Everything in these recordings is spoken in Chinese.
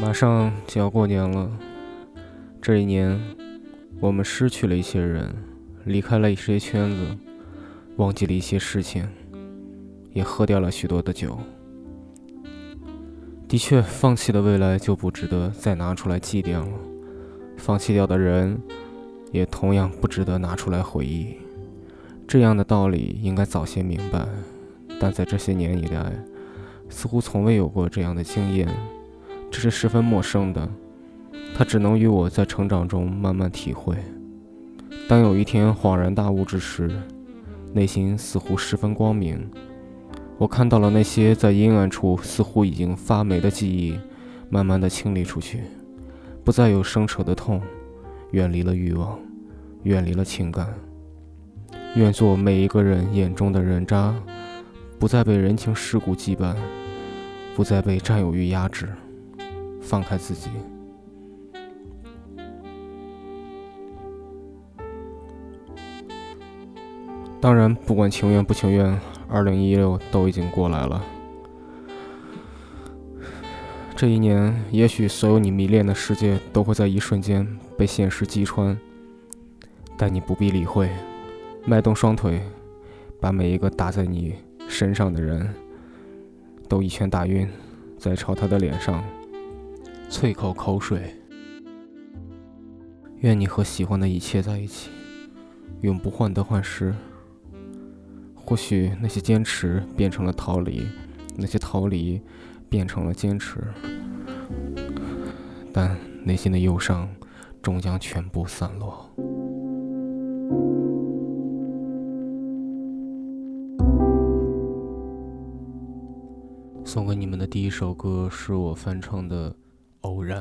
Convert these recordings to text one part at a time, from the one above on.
马上就要过年了，这一年，我们失去了一些人，离开了一些圈子，忘记了一些事情，也喝掉了许多的酒。的确，放弃的未来就不值得再拿出来祭奠了，放弃掉的人，也同样不值得拿出来回忆。这样的道理应该早些明白，但在这些年以来，似乎从未有过这样的经验，这是十分陌生的。它只能与我在成长中慢慢体会。当有一天恍然大悟之时，内心似乎十分光明。我看到了那些在阴暗处似乎已经发霉的记忆，慢慢的清理出去，不再有生扯的痛，远离了欲望，远离了情感。愿做每一个人眼中的人渣，不再被人情世故羁绊，不再被占有欲压制，放开自己。当然，不管情愿不情愿，二零一六都已经过来了。这一年，也许所有你迷恋的世界都会在一瞬间被现实击穿，但你不必理会。迈动双腿，把每一个打在你身上的人都一拳打晕，再朝他的脸上啐口口水。愿你和喜欢的一切在一起，永不患得患失。或许那些坚持变成了逃离，那些逃离变成了坚持，但内心的忧伤终将全部散落。送给你们的第一首歌是我翻唱的《偶然》。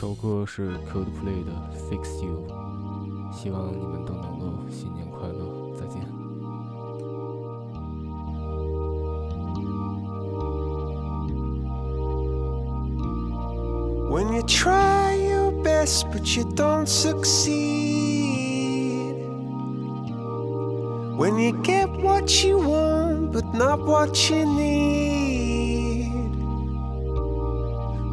首歌是 Coldplay 的《Fix You》，希望你们都能够新年快乐，再见。When you try your best but you don't succeed. When you get what you want but not what you need.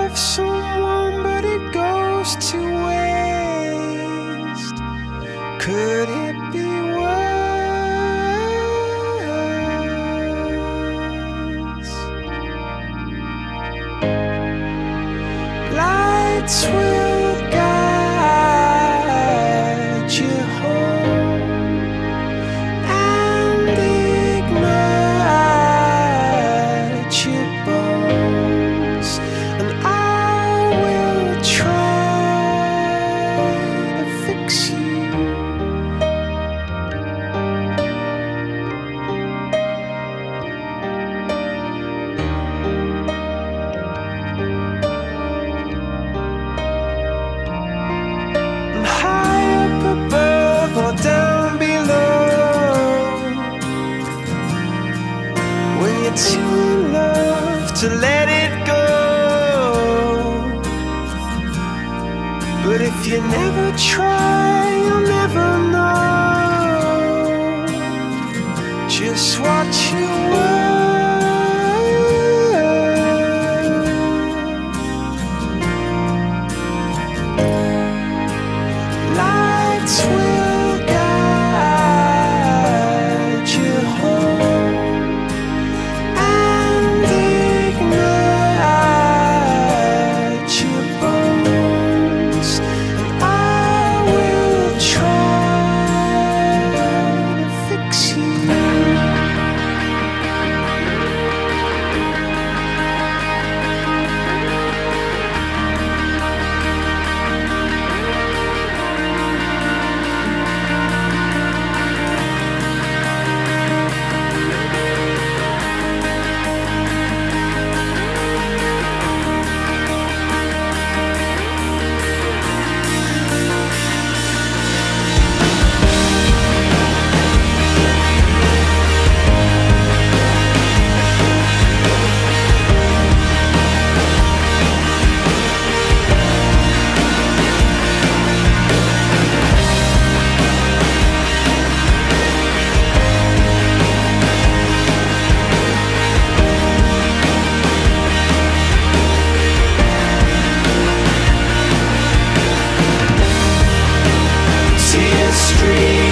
love someone, but it goes to waste. Could it be worse? Lights will. Just what you street.